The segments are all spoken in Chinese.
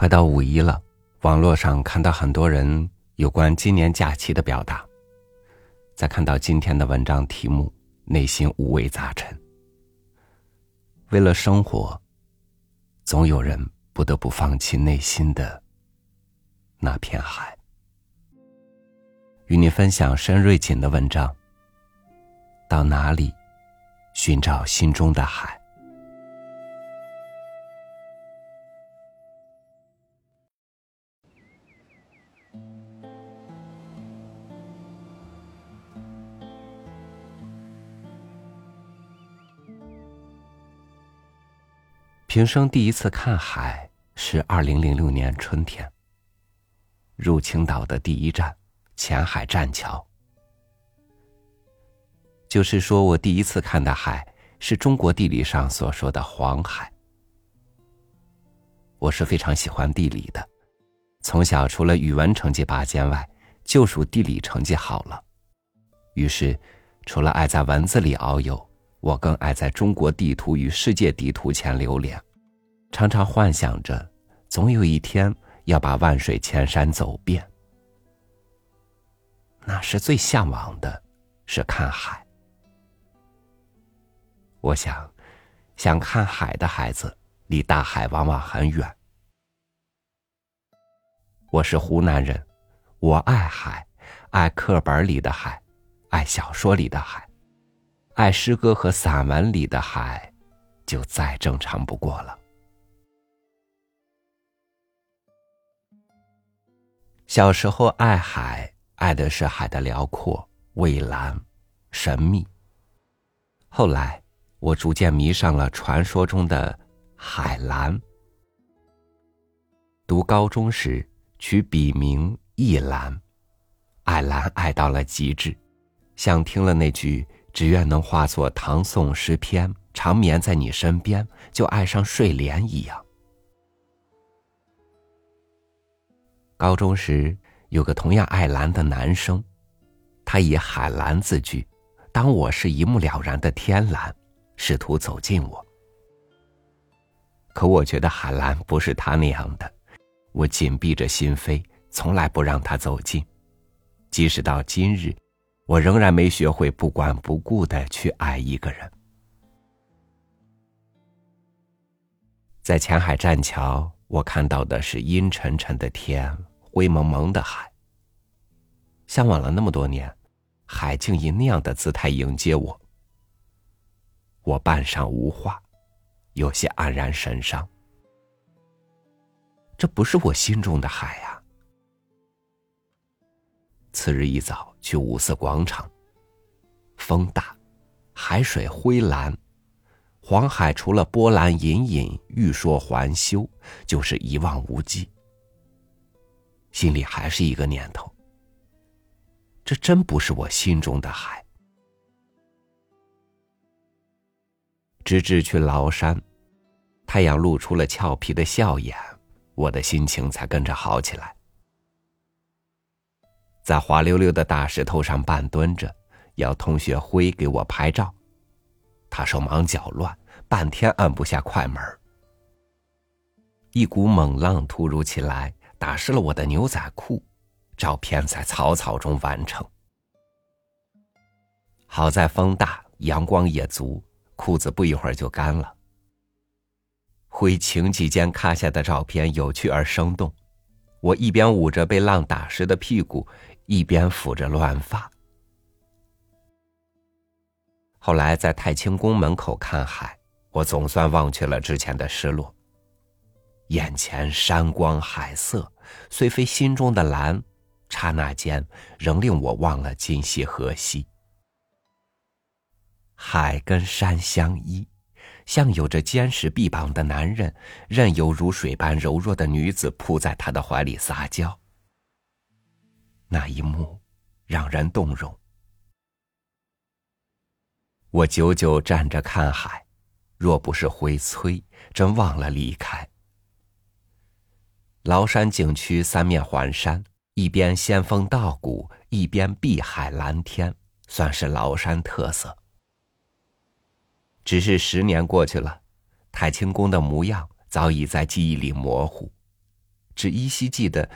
快到五一了，网络上看到很多人有关今年假期的表达。再看到今天的文章题目，内心五味杂陈。为了生活，总有人不得不放弃内心的那片海。与你分享申瑞锦的文章。到哪里寻找心中的海？平生第一次看海是二零零六年春天。入青岛的第一站，前海栈桥。就是说我第一次看的海，是中国地理上所说的黄海。我是非常喜欢地理的，从小除了语文成绩拔尖外，就属地理成绩好了。于是，除了爱在文字里遨游。我更爱在中国地图与世界地图前流连，常常幻想着，总有一天要把万水千山走遍。那时最向往的，是看海。我想，想看海的孩子，离大海往往很远。我是湖南人，我爱海，爱课本里的海，爱小说里的海。爱诗歌和散文里的海，就再正常不过了。小时候爱海，爱的是海的辽阔、蔚蓝、神秘。后来，我逐渐迷上了传说中的海蓝。读高中时，取笔名一蓝，爱蓝爱到了极致，像听了那句。只愿能化作唐宋诗篇，长眠在你身边，就爱上睡莲一样。高中时有个同样爱蓝的男生，他以海蓝自居，当我是一目了然的天蓝，试图走近我。可我觉得海蓝不是他那样的，我紧闭着心扉，从来不让他走近，即使到今日。我仍然没学会不管不顾的去爱一个人。在前海栈桥，我看到的是阴沉沉的天，灰蒙蒙的海。向往了那么多年，海竟以那样的姿态迎接我。我半晌无话，有些黯然神伤。这不是我心中的海呀。次日一早去五四广场。风大，海水灰蓝，黄海除了波澜隐隐、欲说还休，就是一望无际。心里还是一个念头：这真不是我心中的海。直至去崂山，太阳露出了俏皮的笑颜，我的心情才跟着好起来。在滑溜溜的大石头上半蹲着，要同学辉给我拍照，他手忙脚乱，半天按不下快门。一股猛浪突如其来，打湿了我的牛仔裤，照片在草草中完成。好在风大，阳光也足，裤子不一会儿就干了。辉情急间咔下的照片有趣而生动，我一边捂着被浪打湿的屁股。一边抚着乱发。后来在太清宫门口看海，我总算忘却了之前的失落。眼前山光海色，虽非心中的蓝，刹那间仍令我忘了今夕何夕。海跟山相依，像有着坚实臂膀的男人，任由如水般柔弱的女子扑在他的怀里撒娇。那一幕让人动容。我久久站着看海，若不是回催，真忘了离开。崂山景区三面环山，一边仙风道骨，一边碧海蓝天，算是崂山特色。只是十年过去了，太清宫的模样早已在记忆里模糊，只依稀记得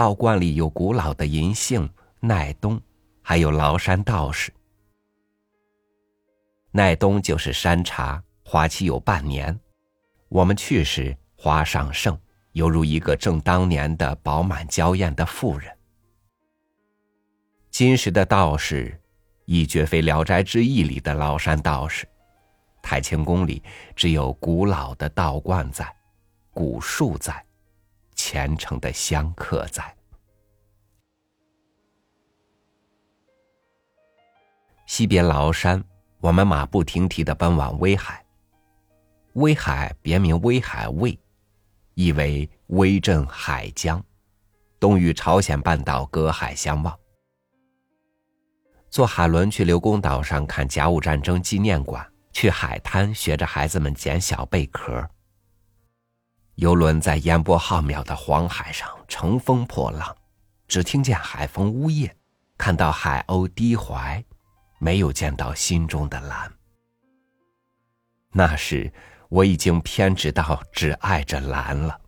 道观里有古老的银杏、奈冬，还有崂山道士。奈冬就是山茶，花期有半年。我们去时花尚盛，犹如一个正当年的饱满娇艳的妇人。今时的道士，已绝非《聊斋志异》里的崂山道士。太清宫里只有古老的道观在，古树在，虔诚的香客在。西边崂山，我们马不停蹄的奔往威海。威海别名威海卫，意为威震海疆，东与朝鲜半岛隔海相望。坐海轮去刘公岛上看甲午战争纪念馆。去海滩学着孩子们捡小贝壳。游轮在烟波浩渺的黄海上乘风破浪，只听见海风呜咽，看到海鸥低怀，没有见到心中的蓝。那时我已经偏执到只爱着蓝了。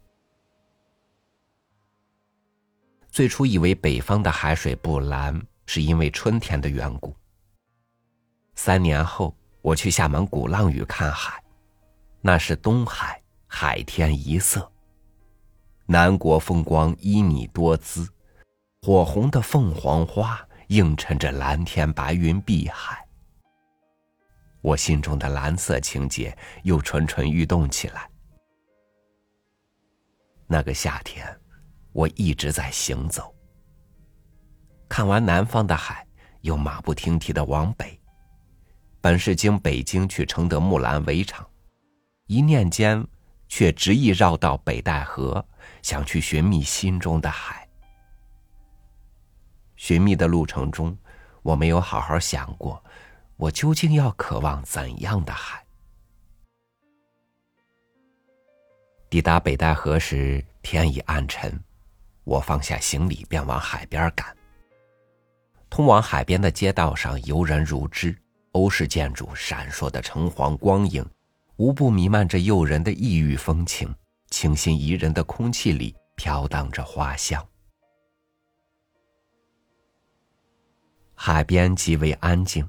最初以为北方的海水不蓝，是因为春天的缘故。三年后。我去厦门鼓浪屿看海，那是东海，海天一色。南国风光旖旎多姿，火红的凤凰花映衬着蓝天白云碧海。我心中的蓝色情节又蠢蠢欲动起来。那个夏天，我一直在行走。看完南方的海，又马不停蹄的往北。本是经北京去承德木兰围场，一念间，却执意绕到北戴河，想去寻觅心中的海。寻觅的路程中，我没有好好想过，我究竟要渴望怎样的海。抵达北戴河时，天已暗沉，我放下行李，便往海边赶。通往海边的街道上，游人如织。欧式建筑闪烁的橙黄光影，无不弥漫着诱人的异域风情。清新宜人的空气里飘荡着花香。海边极为安静，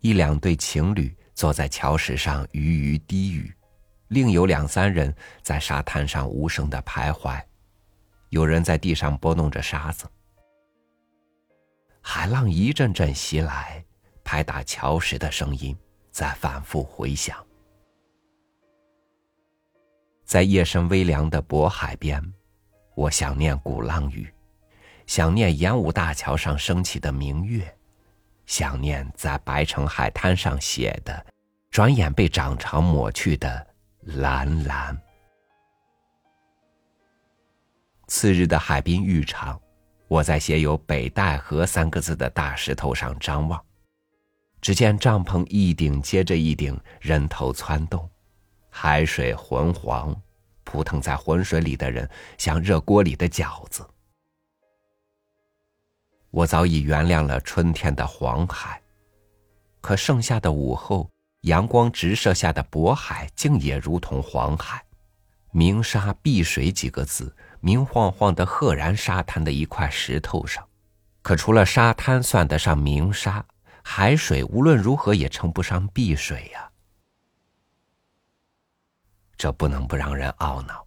一两对情侣坐在桥石上鱼鱼低语，另有两三人在沙滩上无声的徘徊，有人在地上拨弄着沙子。海浪一阵阵袭来。拍打桥石的声音在反复回响，在夜深微凉的渤海边，我想念鼓浪屿，想念演武大桥上升起的明月，想念在白城海滩上写的，转眼被涨潮抹去的蓝蓝。次日的海滨浴场，我在写有“北戴河”三个字的大石头上张望。只见帐篷一顶接着一顶，人头攒动，海水浑黄，扑腾在浑水里的人像热锅里的饺子。我早已原谅了春天的黄海，可盛夏的午后，阳光直射下的渤海竟也如同黄海，明沙碧水几个字，明晃晃的赫然沙滩的一块石头上，可除了沙滩算得上明沙。海水无论如何也称不上碧水呀，这不能不让人懊恼。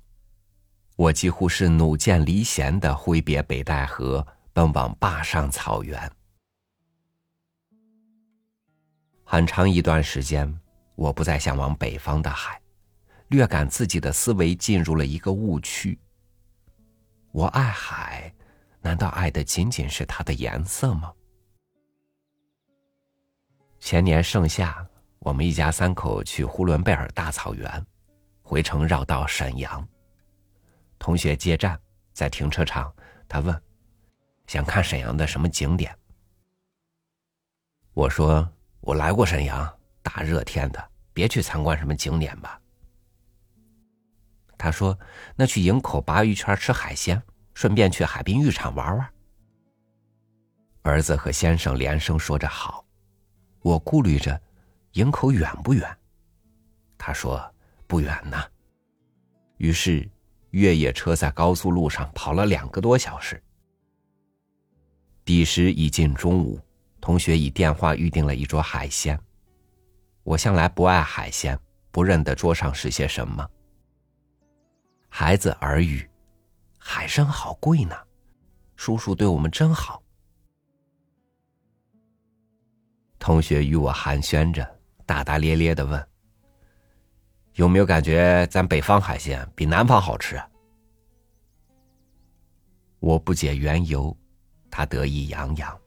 我几乎是弩箭离弦的挥别北戴河，奔往坝上草原。很长一段时间，我不再向往北方的海，略感自己的思维进入了一个误区。我爱海，难道爱的仅仅是它的颜色吗？前年盛夏，我们一家三口去呼伦贝尔大草原，回程绕道沈阳。同学接站，在停车场，他问：“想看沈阳的什么景点？”我说：“我来过沈阳，大热天的，别去参观什么景点吧。”他说：“那去营口鲅鱼圈吃海鲜，顺便去海滨浴场玩玩。”儿子和先生连声说着好。我顾虑着，营口远不远？他说不远呢。于是，越野车在高速路上跑了两个多小时。彼时已近中午，同学以电话预定了一桌海鲜。我向来不爱海鲜，不认得桌上是些什么。孩子耳语：“海参好贵呢，叔叔对我们真好。”同学与我寒暄着，大大咧咧的问：“有没有感觉咱北方海鲜比南方好吃？”我不解缘由，他得意洋洋：“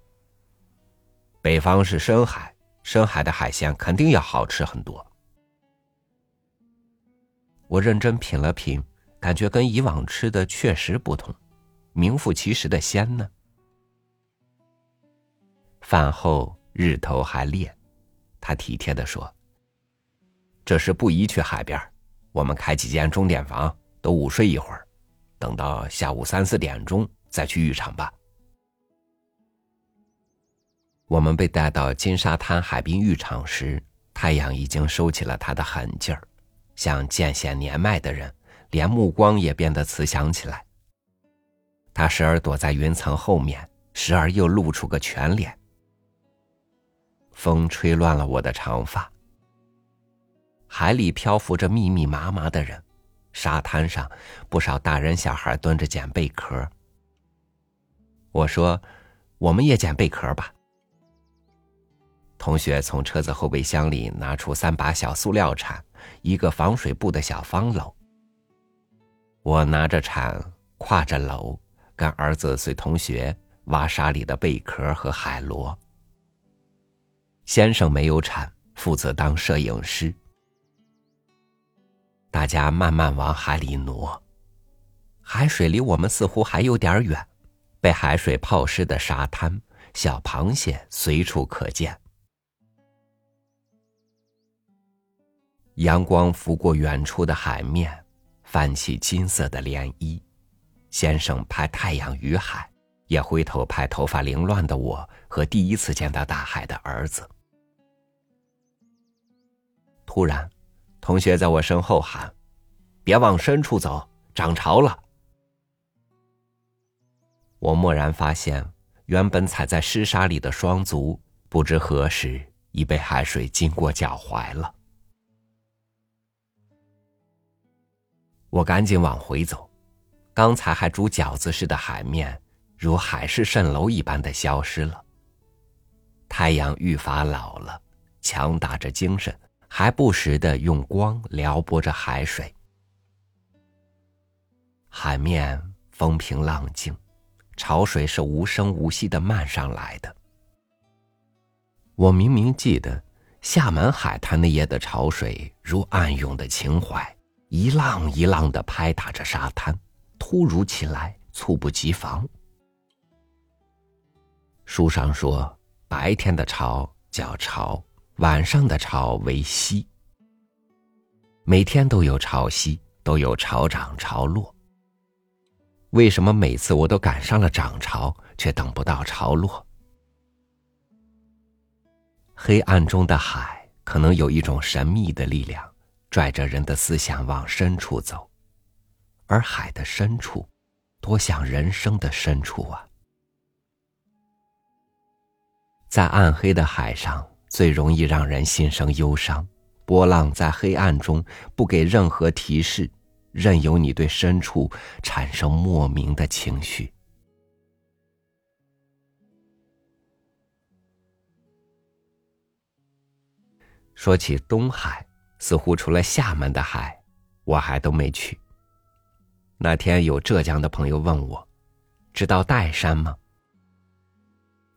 北方是深海。”深海的海鲜肯定要好吃很多。我认真品了品，感觉跟以往吃的确实不同，名副其实的鲜呢。饭后日头还烈，他体贴的说：“这时不宜去海边，我们开几间钟点房，都午睡一会儿，等到下午三四点钟再去浴场吧。”我们被带到金沙滩海滨浴场时，太阳已经收起了它的狠劲儿，像渐显年迈的人，连目光也变得慈祥起来。他时而躲在云层后面，时而又露出个全脸。风吹乱了我的长发。海里漂浮着密密麻麻的人，沙滩上不少大人小孩蹲着捡贝壳。我说：“我们也捡贝壳吧。”同学从车子后备箱里拿出三把小塑料铲，一个防水布的小方篓。我拿着铲，挎着篓，跟儿子随同学挖沙里的贝壳和海螺。先生没有铲，负责当摄影师。大家慢慢往海里挪，海水离我们似乎还有点远，被海水泡湿的沙滩，小螃蟹随处可见。阳光拂过远处的海面，泛起金色的涟漪。先生拍太阳与海，也回头拍头发凌乱的我和第一次见到大海的儿子。突然，同学在我身后喊：“别往深处走，涨潮了！”我蓦然发现，原本踩在湿沙里的双足，不知何时已被海水浸过脚踝了。我赶紧往回走，刚才还煮饺子似的海面，如海市蜃楼一般的消失了。太阳愈发老了，强打着精神，还不时的用光撩拨着海水。海面风平浪静，潮水是无声无息的漫上来的。我明明记得，厦门海滩那夜的潮水如暗涌的情怀。一浪一浪的拍打着沙滩，突如其来，猝不及防。书上说，白天的潮叫潮，晚上的潮为汐。每天都有潮汐，都有潮涨潮落。为什么每次我都赶上了涨潮，却等不到潮落？黑暗中的海，可能有一种神秘的力量。拽着人的思想往深处走，而海的深处，多像人生的深处啊！在暗黑的海上，最容易让人心生忧伤。波浪在黑暗中不给任何提示，任由你对深处产生莫名的情绪。说起东海。似乎除了厦门的海，我还都没去。那天有浙江的朋友问我：“知道岱山吗？”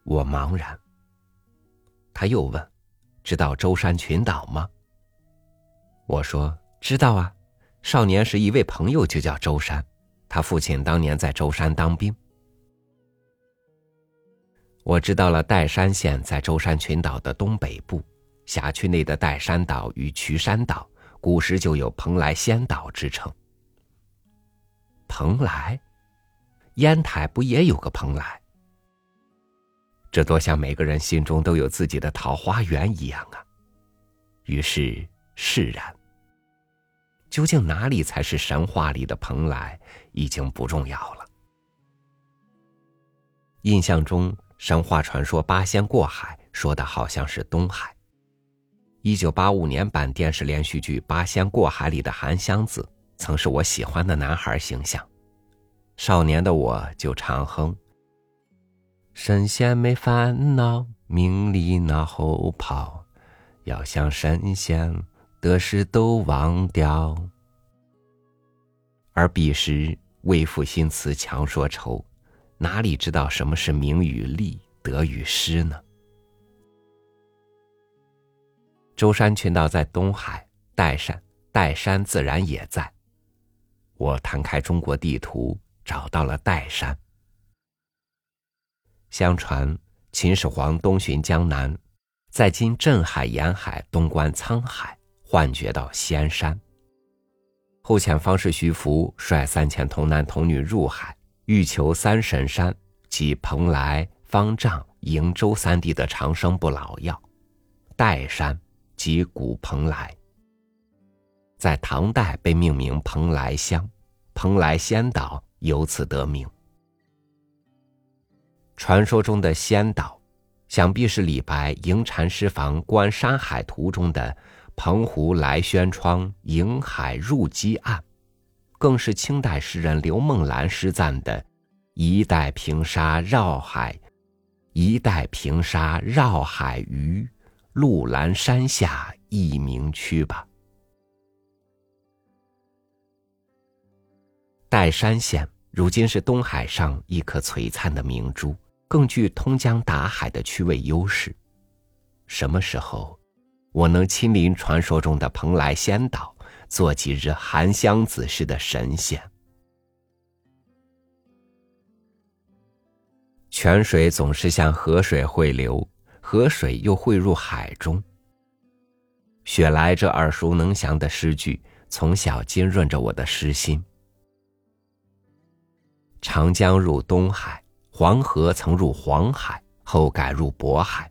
我茫然。他又问：“知道舟山群岛吗？”我说：“知道啊，少年时一位朋友就叫舟山，他父亲当年在舟山当兵。”我知道了，岱山县在舟山群岛的东北部。辖区内的岱山岛与渠山岛，古时就有蓬莱仙岛之称。蓬莱，烟台不也有个蓬莱？这多像每个人心中都有自己的桃花源一样啊！于是释然。究竟哪里才是神话里的蓬莱，已经不重要了。印象中，神话传说八仙过海，说的好像是东海。一九八五年版电视连续剧《八仙过海》里的韩湘子，曾是我喜欢的男孩形象。少年的我就常哼：“神仙没烦恼，名利脑后跑，要想神仙，得失都忘掉。”而彼时为赋新词强说愁，哪里知道什么是名与利、得与失呢？舟山群岛在东海，岱山，岱山自然也在。我摊开中国地图，找到了岱山。相传秦始皇东巡江南，在今镇海沿海东观沧海，幻觉到仙山。后遣方士徐福率三千童男童女入海，欲求三神山及蓬莱、方丈、瀛洲三地的长生不老药，岱山。即古蓬莱，在唐代被命名蓬莱乡，蓬莱仙岛由此得名。传说中的仙岛，想必是李白《迎禅师房观山海图》中的“澎湖来轩窗，迎海入鸡岸”，更是清代诗人刘梦兰诗赞的“一代平沙绕海，一代平沙绕海鱼”。鹿兰山下一名区吧。岱山县如今是东海上一颗璀璨的明珠，更具通江达海的区位优势。什么时候，我能亲临传说中的蓬莱仙岛，做几日韩湘子似的神仙？泉水总是向河水汇流。河水又汇入海中。雪莱这耳熟能详的诗句，从小浸润着我的诗心。长江入东海，黄河曾入黄海，后改入渤海，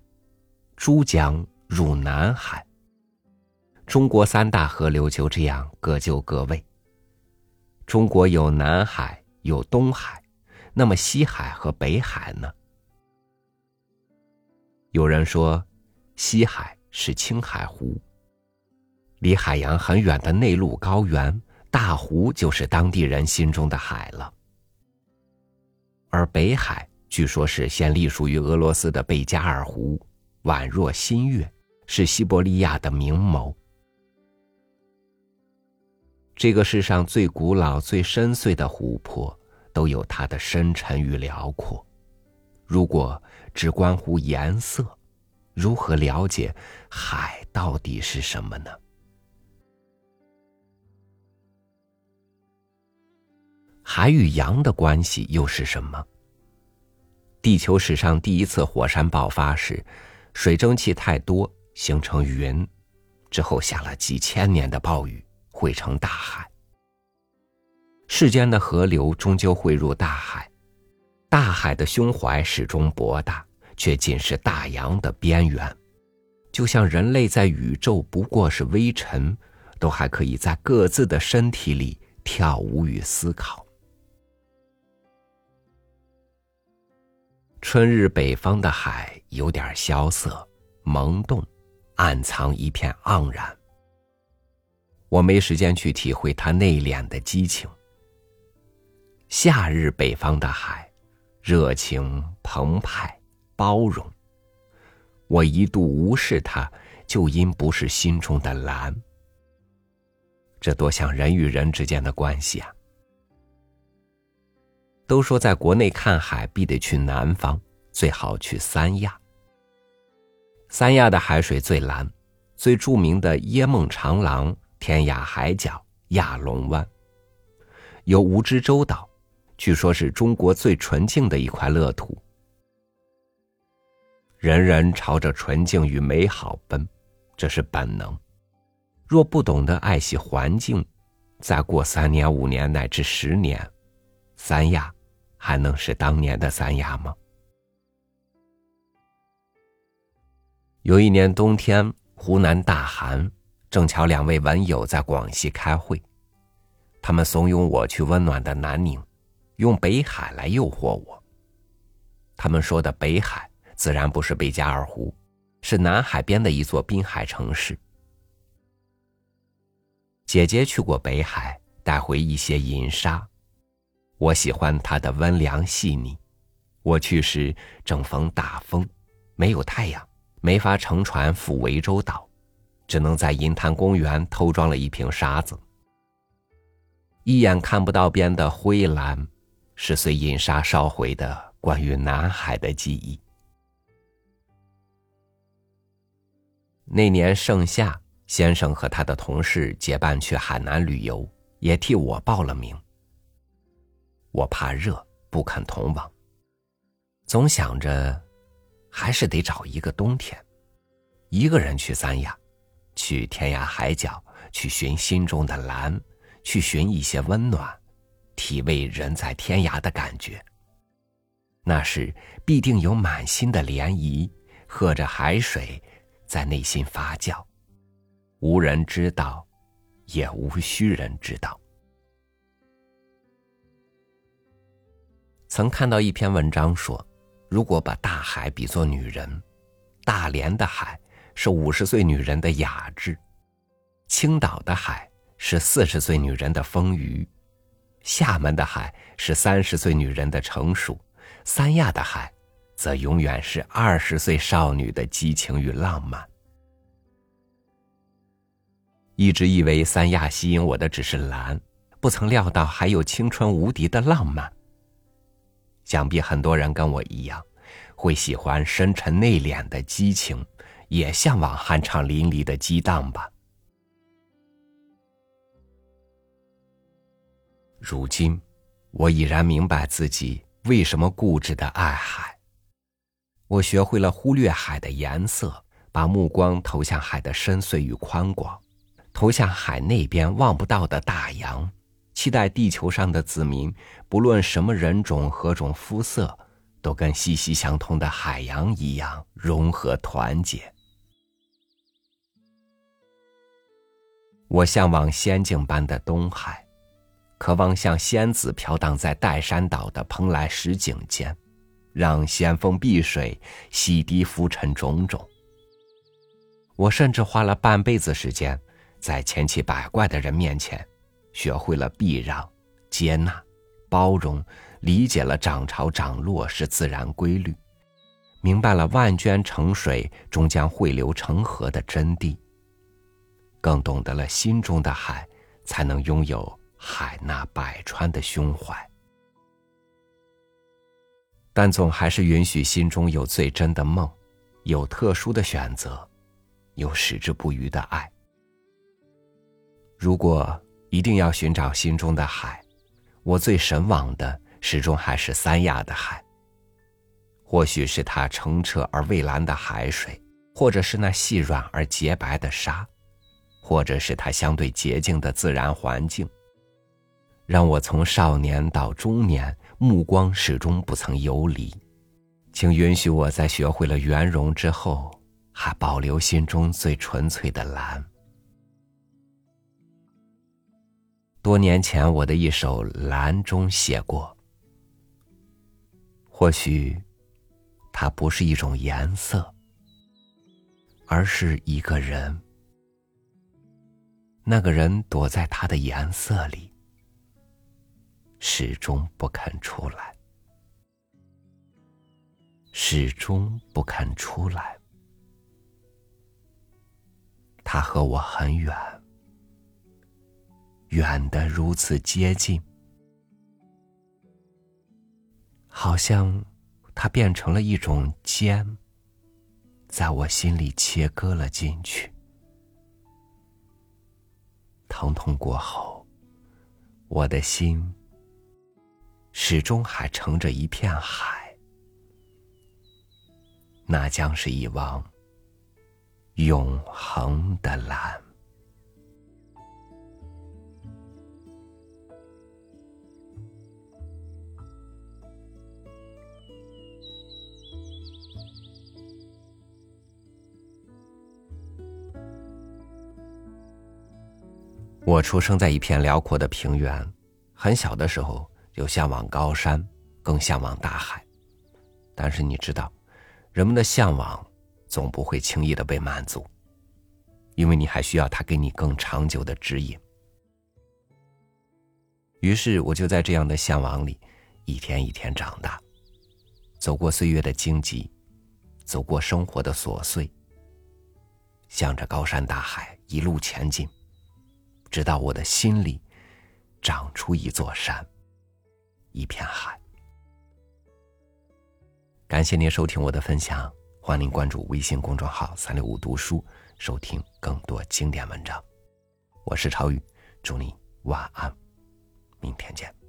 珠江入南海。中国三大河流就这样各就各位。中国有南海，有东海，那么西海和北海呢？有人说，西海是青海湖。离海洋很远的内陆高原大湖，就是当地人心中的海了。而北海，据说是现隶属于俄罗斯的贝加尔湖，宛若新月，是西伯利亚的明眸。这个世上最古老、最深邃的湖泊，都有它的深沉与辽阔。如果只关乎颜色，如何了解海到底是什么呢？海与洋的关系又是什么？地球史上第一次火山爆发时，水蒸气太多形成云，之后下了几千年的暴雨，汇成大海。世间的河流终究汇入大海。大海的胸怀始终博大，却仅是大洋的边缘。就像人类在宇宙不过是微尘，都还可以在各自的身体里跳舞与思考。春日北方的海有点萧瑟、萌动，暗藏一片盎然。我没时间去体会它内敛的激情。夏日北方的海。热情澎湃，包容。我一度无视它，就因不是心中的蓝。这多像人与人之间的关系啊！都说在国内看海必得去南方，最好去三亚。三亚的海水最蓝，最著名的椰梦长廊、天涯海角、亚龙湾，有蜈支洲岛。据说是中国最纯净的一块乐土，人人朝着纯净与美好奔，这是本能。若不懂得爱惜环境，再过三年、五年乃至十年，三亚还能是当年的三亚吗？有一年冬天，湖南大寒，正巧两位文友在广西开会，他们怂恿我去温暖的南宁，用北海来诱惑我。他们说的北海，自然不是贝加尔湖，是南海边的一座滨海城市。姐姐去过北海，带回一些银沙，我喜欢它的温凉细腻。我去时正逢大风，没有太阳，没法乘船赴涠洲岛，只能在银滩公园偷装了一瓶沙子。一眼看不到边的灰蓝，是随银沙烧毁的关于南海的记忆。那年盛夏，先生和他的同事结伴去海南旅游，也替我报了名。我怕热，不肯同往。总想着，还是得找一个冬天，一个人去三亚，去天涯海角，去寻心中的蓝，去寻一些温暖，体味人在天涯的感觉。那时必定有满心的涟漪，和着海水，在内心发酵，无人知道，也无需人知道。曾看到一篇文章说。如果把大海比作女人，大连的海是五十岁女人的雅致，青岛的海是四十岁女人的丰腴，厦门的海是三十岁女人的成熟，三亚的海则永远是二十岁少女的激情与浪漫。一直以为三亚吸引我的只是蓝，不曾料到还有青春无敌的浪漫。想必很多人跟我一样，会喜欢深沉内敛的激情，也向往酣畅淋漓的激荡吧。如今，我已然明白自己为什么固执的爱海。我学会了忽略海的颜色，把目光投向海的深邃与宽广，投向海那边望不到的大洋。期待地球上的子民，不论什么人种、何种肤色，都跟息息相通的海洋一样融合团结。我向往仙境般的东海，渴望像仙子飘荡在岱山岛的蓬莱石景间，让仙风碧水洗涤浮尘种种。我甚至花了半辈子时间，在千奇百怪的人面前。学会了避让、接纳、包容，理解了涨潮涨落是自然规律，明白了万涓成水终将汇流成河的真谛，更懂得了心中的海才能拥有海纳百川的胸怀。但总还是允许心中有最真的梦，有特殊的选择，有矢志不渝的爱。如果。一定要寻找心中的海，我最神往的始终还是三亚的海。或许是它澄澈而蔚蓝的海水，或者是那细软而洁白的沙，或者是它相对洁净的自然环境，让我从少年到中年，目光始终不曾游离。请允许我在学会了圆融之后，还保留心中最纯粹的蓝。多年前，我的一首《蓝》中写过：“或许，它不是一种颜色，而是一个人。那个人躲在他的颜色里，始终不肯出来，始终不肯出来。他和我很远。”远的如此接近，好像它变成了一种尖，在我心里切割了进去。疼痛过后，我的心始终还盛着一片海，那将是一汪永恒的蓝。我出生在一片辽阔的平原，很小的时候就向往高山，更向往大海。但是你知道，人们的向往总不会轻易的被满足，因为你还需要他给你更长久的指引。于是我就在这样的向往里，一天一天长大，走过岁月的荆棘，走过生活的琐碎，向着高山大海一路前进。直到我的心里长出一座山，一片海。感谢您收听我的分享，欢迎关注微信公众号“三六五读书”，收听更多经典文章。我是超宇，祝你晚安，明天见。